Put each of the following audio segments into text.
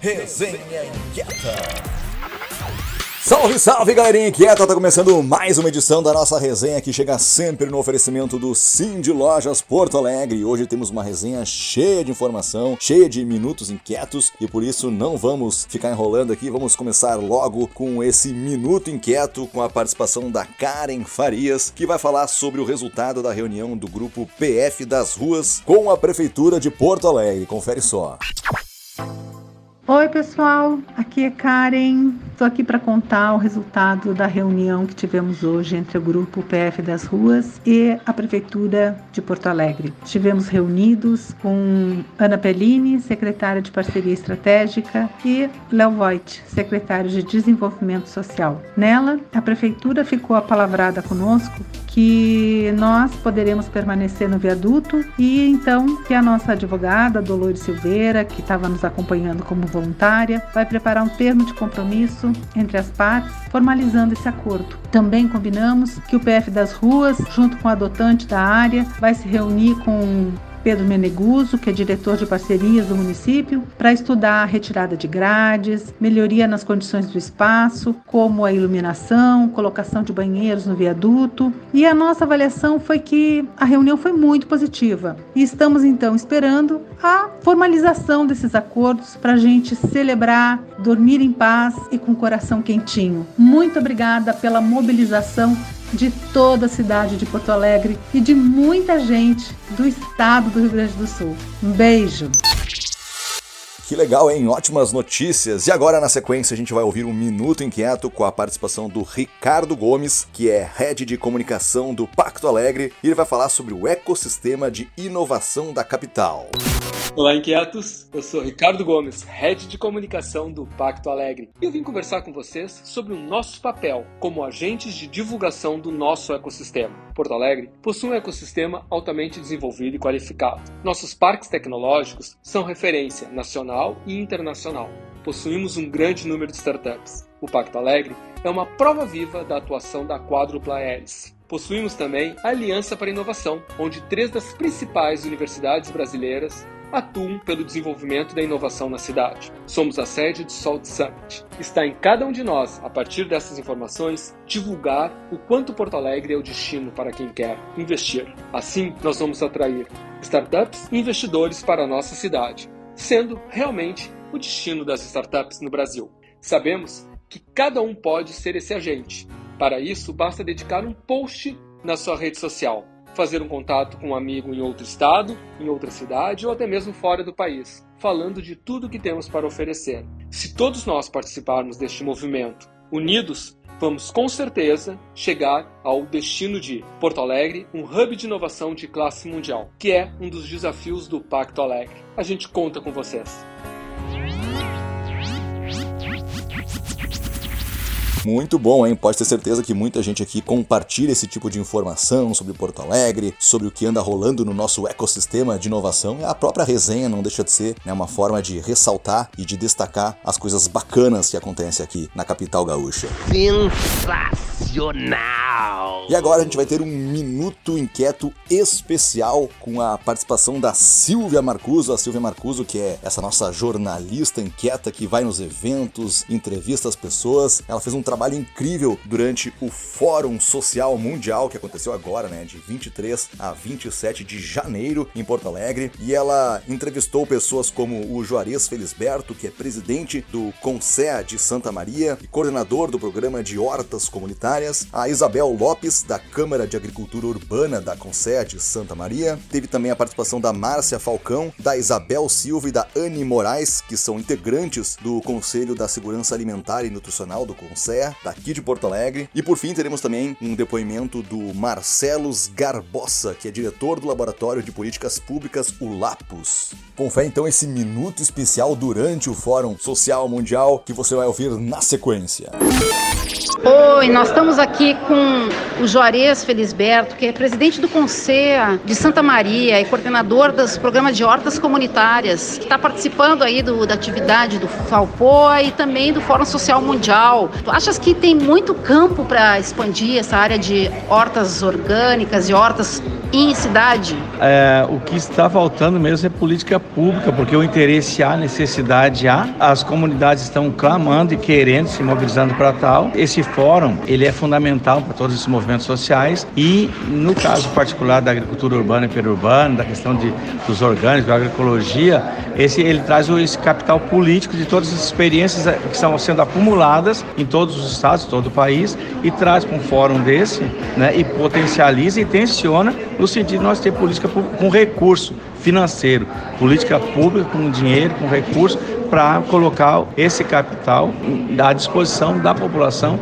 Resenha Inquieta. Salve, salve, galerinha inquieta! Tá começando mais uma edição da nossa resenha que chega sempre no oferecimento do Sim de Lojas Porto Alegre. Hoje temos uma resenha cheia de informação, cheia de minutos inquietos e por isso não vamos ficar enrolando aqui, vamos começar logo com esse minuto inquieto com a participação da Karen Farias, que vai falar sobre o resultado da reunião do grupo PF das Ruas com a Prefeitura de Porto Alegre. Confere só. Oi, pessoal, aqui é Karen. Estou aqui para contar o resultado da reunião que tivemos hoje entre o grupo PF das Ruas e a Prefeitura de Porto Alegre. Estivemos reunidos com Ana Pellini, secretária de Parceria Estratégica, e Léo Voigt, secretário de Desenvolvimento Social. Nela, a Prefeitura ficou apalavrada conosco que nós poderemos permanecer no viaduto e então que a nossa advogada Dolores Silveira, que estava nos acompanhando como voluntária, vai preparar um termo de compromisso entre as partes, formalizando esse acordo. Também combinamos que o PF das ruas, junto com a adotante da área, vai se reunir com Pedro Meneguso, que é diretor de parcerias do município, para estudar a retirada de grades, melhoria nas condições do espaço, como a iluminação, colocação de banheiros no viaduto. E a nossa avaliação foi que a reunião foi muito positiva. E estamos então esperando a formalização desses acordos para a gente celebrar, dormir em paz e com o coração quentinho. Muito obrigada pela mobilização de toda a cidade de Porto Alegre e de muita gente do estado do Rio Grande do Sul. Um beijo! Que legal, hein? Ótimas notícias. E agora, na sequência, a gente vai ouvir um Minuto Inquieto com a participação do Ricardo Gomes, que é head de comunicação do Pacto Alegre, e ele vai falar sobre o ecossistema de inovação da capital. Olá, inquietos! Eu sou Ricardo Gomes, head de comunicação do Pacto Alegre, e eu vim conversar com vocês sobre o nosso papel como agentes de divulgação do nosso ecossistema. Porto Alegre possui um ecossistema altamente desenvolvido e qualificado. Nossos parques tecnológicos são referência nacional e internacional. Possuímos um grande número de startups. O Pacto Alegre é uma prova viva da atuação da quádrupla hélice. Possuímos também a Aliança para a Inovação, onde três das principais universidades brasileiras atuam pelo desenvolvimento da inovação na cidade. Somos a sede do Salt Summit. Está em cada um de nós, a partir dessas informações, divulgar o quanto Porto Alegre é o destino para quem quer investir. Assim, nós vamos atrair startups e investidores para a nossa cidade, sendo realmente o destino das startups no Brasil. Sabemos que cada um pode ser esse agente. Para isso, basta dedicar um post na sua rede social fazer um contato com um amigo em outro estado, em outra cidade ou até mesmo fora do país, falando de tudo que temos para oferecer. Se todos nós participarmos deste movimento, unidos, vamos com certeza chegar ao destino de Porto Alegre, um hub de inovação de classe mundial, que é um dos desafios do Pacto Alegre. A gente conta com vocês. Muito bom, hein? Pode ter certeza que muita gente aqui compartilha esse tipo de informação sobre Porto Alegre, sobre o que anda rolando no nosso ecossistema de inovação. E a própria resenha não deixa de ser né, uma forma de ressaltar e de destacar as coisas bacanas que acontecem aqui na capital gaúcha. Sensacional! E agora a gente vai ter um minuto inquieto especial com a participação da Silvia Marcuso. A Silvia Marcuso, que é essa nossa jornalista inquieta que vai nos eventos, entrevista as pessoas. Ela fez um trabalho incrível durante o Fórum Social Mundial que aconteceu agora, né, de 23 a 27 de janeiro em Porto Alegre, e ela entrevistou pessoas como o Juarez Felisberto, que é presidente do Consea de Santa Maria e coordenador do programa de hortas comunitárias, a Isabel Lopes da Câmara de Agricultura Urbana da Consea de Santa Maria, teve também a participação da Márcia Falcão, da Isabel Silva e da Anne Moraes, que são integrantes do Conselho da Segurança Alimentar e Nutricional do Consea daqui de Porto Alegre. E por fim, teremos também um depoimento do Marcelos Garbosa, que é diretor do Laboratório de Políticas Públicas, o LAPUS. Confere então esse minuto especial durante o Fórum Social Mundial que você vai ouvir na sequência. Oi, nós estamos aqui com o Juarez Felisberto, que é presidente do Conselho de Santa Maria e coordenador dos programas de hortas comunitárias, que está participando aí do, da atividade do Falpoa e também do Fórum Social Mundial. Tu que tem muito campo para expandir essa área de hortas orgânicas e hortas em cidade? É, o que está faltando mesmo é política pública, porque o interesse há, necessidade há, as comunidades estão clamando e querendo, se mobilizando para tal. Esse fórum, ele é fundamental para todos esses movimentos sociais e, no caso particular da agricultura urbana e periurbana, da questão de, dos orgânicos, da agroecologia, esse, ele traz esse capital político de todas as experiências que estão sendo acumuladas em todos os estados, todo o país, e traz para um fórum desse né, e potencializa e tensiona no sentido de nós ter política com recurso financeiro, política pública com dinheiro, com recurso, para colocar esse capital à disposição da população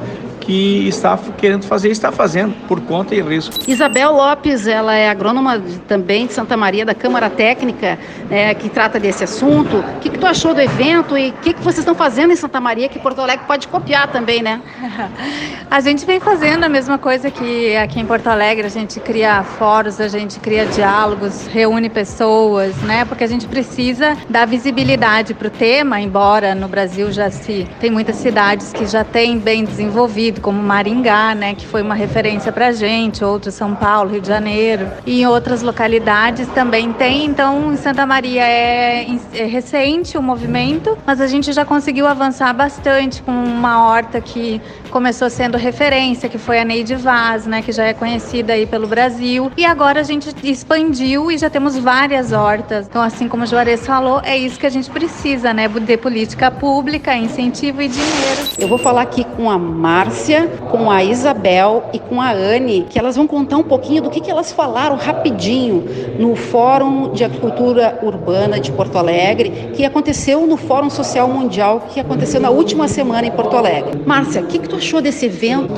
que está querendo fazer e está fazendo por conta e risco. Isabel Lopes, ela é agrônoma também de Santa Maria, da Câmara Técnica, né, que trata desse assunto. O que, que tu achou do evento e o que, que vocês estão fazendo em Santa Maria que Porto Alegre pode copiar também, né? a gente vem fazendo a mesma coisa que aqui em Porto Alegre, a gente cria fóruns, a gente cria diálogos, reúne pessoas, né? Porque a gente precisa dar visibilidade para o tema, embora no Brasil já se tem muitas cidades que já têm bem desenvolvido como Maringá, né, que foi uma referência para gente, outros São Paulo, Rio de Janeiro, e em outras localidades também tem. Então, em Santa Maria é, é recente o movimento, mas a gente já conseguiu avançar bastante com uma horta que começou sendo referência, que foi a Neide Vaz, né, que já é conhecida aí pelo Brasil, e agora a gente expandiu e já temos várias hortas. Então, assim como o Juarez falou, é isso que a gente precisa, né, de política pública, incentivo e dinheiro. Eu vou falar aqui com a Márcia Márcia, com a Isabel e com a Anne, que elas vão contar um pouquinho do que, que elas falaram rapidinho no Fórum de Agricultura Urbana de Porto Alegre, que aconteceu no Fórum Social Mundial, que aconteceu na última semana em Porto Alegre. Márcia, o que, que tu achou desse evento?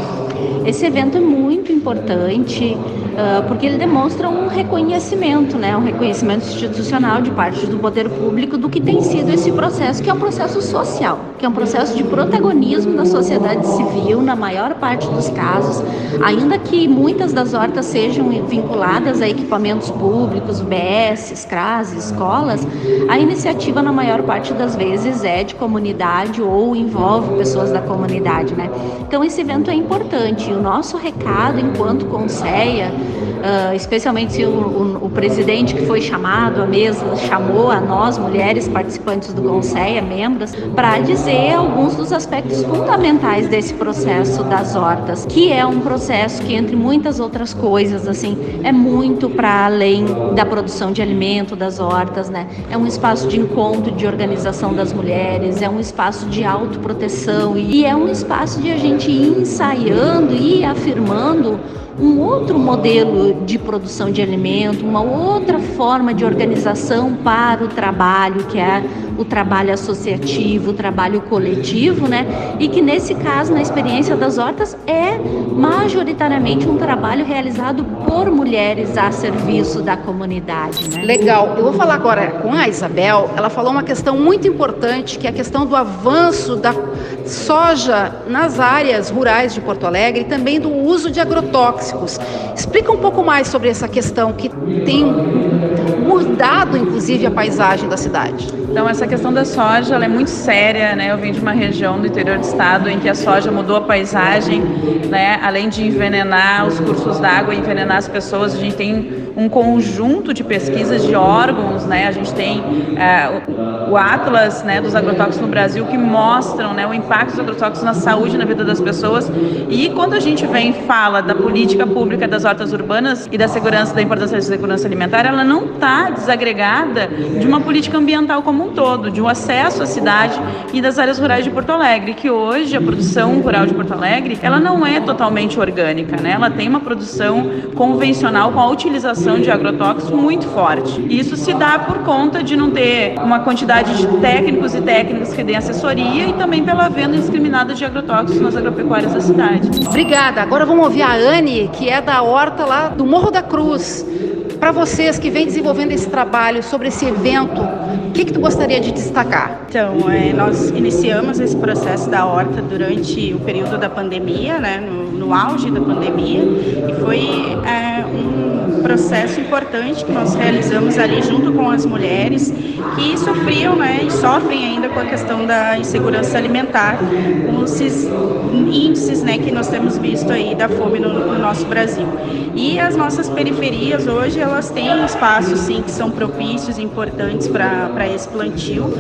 Esse evento é muito importante uh, porque ele demonstra um reconhecimento, né, um reconhecimento institucional de parte do poder público do que tem sido esse processo, que é um processo social, que é um processo de protagonismo da sociedade civil na maior parte dos casos, ainda que muitas das hortas sejam vinculadas a equipamentos públicos, BS, CRAS, escolas, a iniciativa na maior parte das vezes é de comunidade ou envolve pessoas da comunidade, né? Então esse evento é importante. E o nosso recado enquanto Conceia uh, especialmente o, o, o, presidente que foi chamado à mesa, chamou a nós, mulheres participantes do Conceia, membros, para dizer alguns dos aspectos fundamentais desse processo das hortas, que é um processo que, entre muitas outras coisas, assim, é muito para além da produção de alimento das hortas, né? É um espaço de encontro, de organização das mulheres, é um espaço de autoproteção e é um espaço de a gente ir ensaiando e afirmando um outro modelo de produção de alimento, uma outra forma de organização para o trabalho, que é o trabalho associativo, o trabalho coletivo, né? E que nesse caso, na experiência das hortas, é majoritariamente um trabalho realizado por mulheres a serviço da comunidade. Né? Legal. Eu vou falar agora com a Isabel. Ela falou uma questão muito importante, que é a questão do avanço da soja nas áreas rurais de Porto Alegre e também do uso de agrotóxicos. Explica um pouco mais sobre essa questão que tem mudado, inclusive, a paisagem da cidade. Então, essa questão da soja é muito séria, né? Eu vim de uma região do interior do estado em que a soja mudou a paisagem, né? Além de envenenar os cursos d'água envenenar as pessoas, a gente tem um conjunto de pesquisas de órgãos, né? A gente tem é, o, Atlas né, dos agrotóxicos no Brasil que mostram né, o impacto dos agrotóxicos na saúde na vida das pessoas. E quando a gente vem e fala da política pública das hortas urbanas e da segurança, da importância da segurança alimentar, ela não está desagregada de uma política ambiental como um todo, de um acesso à cidade e das áreas rurais de Porto Alegre, que hoje a produção rural de Porto Alegre, ela não é totalmente orgânica, né? Ela tem uma produção convencional com a utilização de agrotóxicos muito forte. Isso se dá por conta de não ter uma quantidade de técnicos e técnicas que deem assessoria e também pela venda indiscriminada de agrotóxicos nas agropecuárias da cidade. Obrigada. Agora vamos ouvir a Anne, que é da horta lá do Morro da Cruz. Para vocês que vêm desenvolvendo esse trabalho sobre esse evento, o que, que tu gostaria de destacar? Então, é, nós iniciamos esse processo da horta durante o período da pandemia, né, no, no auge da pandemia, e foi é, um processo importante que nós realizamos ali junto com as mulheres que sofriam né, e sofrem ainda com a questão da insegurança alimentar, com esses índices né, que nós temos visto aí da fome no, no nosso Brasil. E as nossas periferias hoje elas têm espaços sim que são propícios, importantes para esse plantio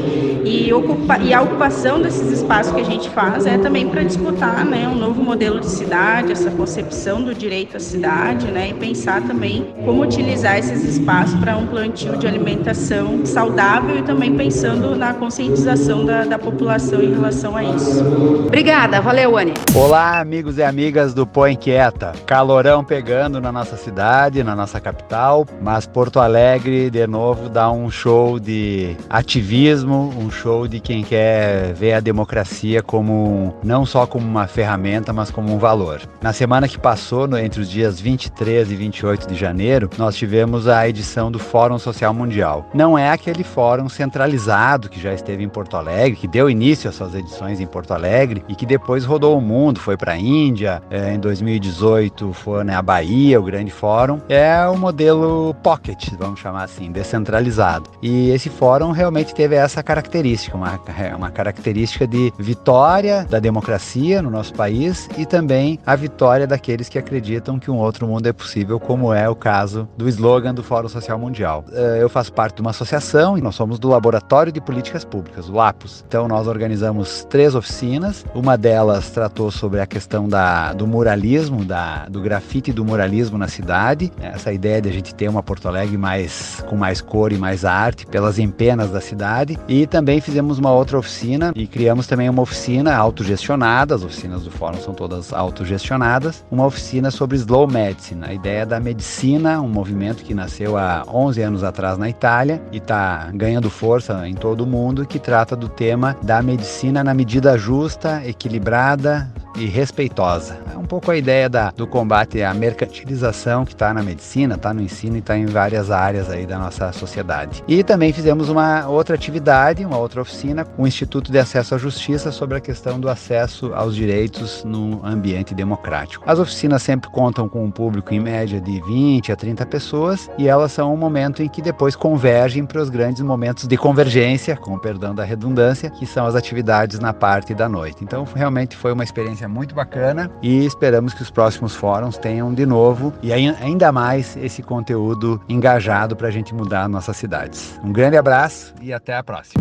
e, ocupa, e a ocupação desses espaços que a gente faz é também para disputar né, um novo modelo de cidade, essa concepção do direito à cidade, né, e pensar também como utilizar esses espaços para um plantio de alimentação saudável e também pensando na conscientização da, da população em relação a isso. Obrigada, valeu, Anne. Olá, amigos e amigas do Põe Quieta. Calorão pegando na nossa cidade, na nossa capital, mas Porto Alegre, de novo, dá um show de ativismo, um show de quem quer ver a democracia como não só como uma ferramenta, mas como um valor. Na semana que passou, entre os dias 23 e 28 de janeiro, nós tivemos a edição do Fórum Social Mundial. Não é aquele fórum centralizado que já esteve em Porto Alegre, que deu início às suas edições em Porto Alegre e que depois rodou o mundo, foi para a Índia, em 2018 foi na né, Bahia, o grande fórum. É o modelo pocket, vamos chamar assim, descentralizado. E esse fórum realmente teve essa característica, uma, é, uma característica de vitória da democracia no nosso país e também a vitória daqueles que acreditam que um outro mundo é possível, como é o caso do slogan do Fórum Social Mundial. É, eu faço parte de uma associação e nós somos do Laboratório de Políticas Públicas, o LAPUS. Então nós organizamos três oficinas, uma delas tratou sobre a questão da, do muralismo, da, do grafite e do muralismo na cidade, essa ideia de a gente ter uma Porto Alegre mais, com mais cor e mais arte pelas empenas da cidade. E também fizemos uma outra oficina e criamos também uma oficina autogestionada, as oficinas do fórum são todas autogestionadas, uma oficina sobre slow medicine, a ideia da medicina, um movimento que nasceu há 11 anos atrás na Itália e está ganhando força em todo o mundo, que trata do tema da medicina na medida justa, equilibrada, e respeitosa. É um pouco a ideia da, do combate à mercantilização que está na medicina, está no ensino e está em várias áreas aí da nossa sociedade. E também fizemos uma outra atividade, uma outra oficina, com o Instituto de Acesso à Justiça sobre a questão do acesso aos direitos no ambiente democrático. As oficinas sempre contam com um público em média de 20 a 30 pessoas e elas são um momento em que depois convergem para os grandes momentos de convergência, com perdão da redundância, que são as atividades na parte da noite. Então realmente foi uma experiência muito bacana e esperamos que os próximos fóruns tenham de novo e ainda mais esse conteúdo engajado para a gente mudar nossas cidades. Um grande abraço e até a próxima.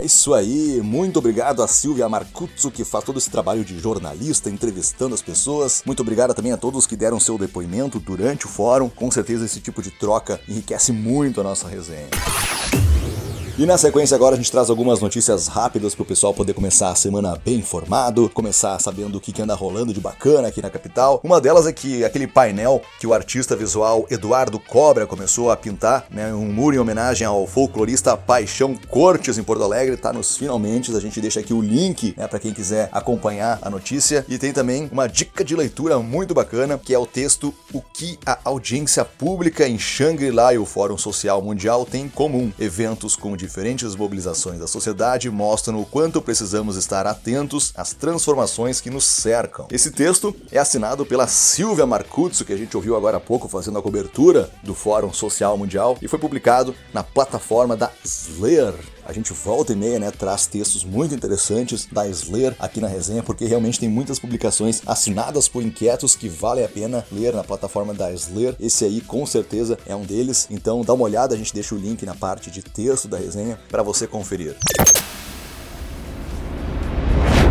É isso aí, muito obrigado a Silvia Marcuzzo que faz todo esse trabalho de jornalista, entrevistando as pessoas. Muito obrigado também a todos que deram seu depoimento durante o fórum. Com certeza esse tipo de troca enriquece muito a nossa resenha. E na sequência agora a gente traz algumas notícias rápidas para o pessoal poder começar a semana bem informado, começar sabendo o que, que anda rolando de bacana aqui na capital. Uma delas é que aquele painel que o artista visual Eduardo Cobra começou a pintar, né, um muro em homenagem ao folclorista Paixão Cortes em Porto Alegre, tá nos finalmente. A gente deixa aqui o link né, para quem quiser acompanhar a notícia. E tem também uma dica de leitura muito bacana, que é o texto O que a audiência pública em Shangri-La e o Fórum Social Mundial têm em comum. Eventos com diferentes mobilizações da sociedade mostram o quanto precisamos estar atentos às transformações que nos cercam. Esse texto é assinado pela Silvia Marcuzzo, que a gente ouviu agora há pouco fazendo a cobertura do Fórum Social Mundial, e foi publicado na plataforma da Slayer. A gente volta e meia, né, traz textos muito interessantes da Slayer aqui na resenha, porque realmente tem muitas publicações assinadas por inquietos que vale a pena ler na plataforma da Slayer. Esse aí com certeza é um deles, então dá uma olhada, a gente deixa o link na parte de texto da resenha para você conferir.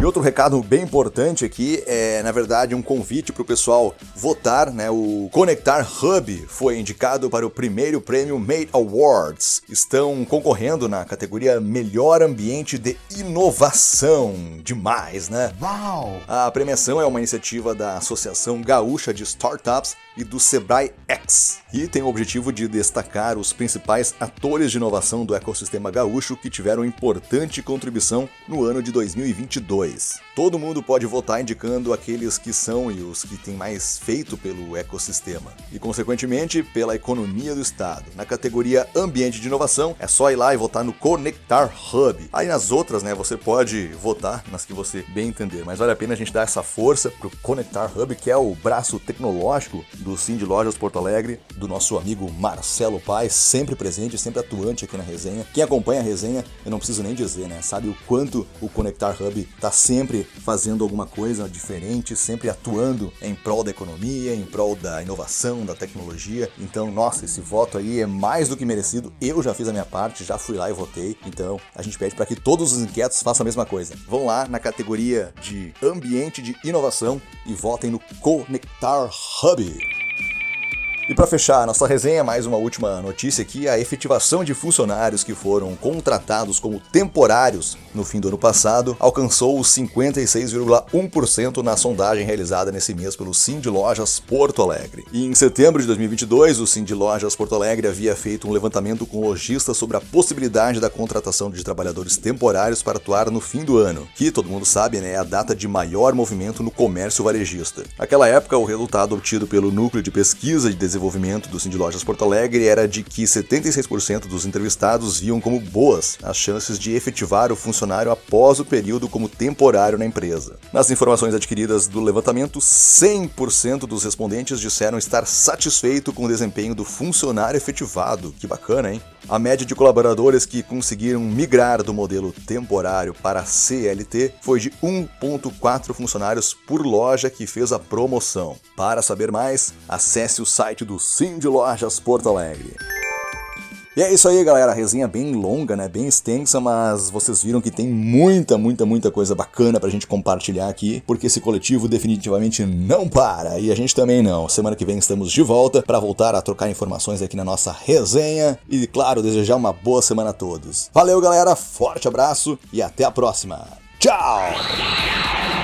Outro recado bem importante aqui é, na verdade, um convite para o pessoal votar, né? O Conectar Hub foi indicado para o primeiro prêmio Made Awards. Estão concorrendo na categoria Melhor Ambiente de Inovação. Demais, né? Uau! A premiação é uma iniciativa da Associação Gaúcha de Startups e do Sebrae X, e tem o objetivo de destacar os principais atores de inovação do ecossistema gaúcho que tiveram importante contribuição no ano de 2022. 2. Todo mundo pode votar indicando aqueles que são e os que têm mais feito pelo ecossistema e, consequentemente, pela economia do estado. Na categoria Ambiente de Inovação, é só ir lá e votar no Conectar Hub. Aí nas outras, né, você pode votar nas que você bem entender, mas vale a pena a gente dar essa força pro Conectar Hub, que é o braço tecnológico do de Lojas Porto Alegre, do nosso amigo Marcelo Paes, sempre presente, sempre atuante aqui na resenha. Quem acompanha a resenha, eu não preciso nem dizer, né, sabe o quanto o Conectar Hub tá sempre fazendo alguma coisa diferente, sempre atuando em prol da economia, em prol da inovação, da tecnologia. Então, nossa, esse voto aí é mais do que merecido. Eu já fiz a minha parte, já fui lá e votei. Então, a gente pede para que todos os inquietos façam a mesma coisa. Vão lá na categoria de ambiente de inovação e votem no Conectar Hub. E para fechar nossa resenha, mais uma última notícia aqui: a efetivação de funcionários que foram contratados como temporários no fim do ano passado alcançou os 56,1% na sondagem realizada nesse mês pelo de Lojas Porto Alegre. E em setembro de 2022, o de Lojas Porto Alegre havia feito um levantamento com lojistas sobre a possibilidade da contratação de trabalhadores temporários para atuar no fim do ano, que todo mundo sabe, né, é a data de maior movimento no comércio varejista. Naquela época, o resultado obtido pelo Núcleo de Pesquisa de Desenvolvimento desenvolvimento do Cindy Lojas Porto Alegre era de que 76% dos entrevistados viam como boas as chances de efetivar o funcionário após o período como temporário na empresa. Nas informações adquiridas do levantamento, 100% dos respondentes disseram estar satisfeito com o desempenho do funcionário efetivado. Que bacana, hein? A média de colaboradores que conseguiram migrar do modelo temporário para CLT foi de 1.4 funcionários por loja que fez a promoção. Para saber mais, acesse o site do Sim de Lojas Porto Alegre. E é isso aí, galera. A resenha bem longa, né? Bem extensa, mas vocês viram que tem muita, muita, muita coisa bacana pra gente compartilhar aqui, porque esse coletivo definitivamente não para. E a gente também não. Semana que vem estamos de volta para voltar a trocar informações aqui na nossa resenha e, claro, desejar uma boa semana a todos. Valeu, galera. Forte abraço e até a próxima. Tchau!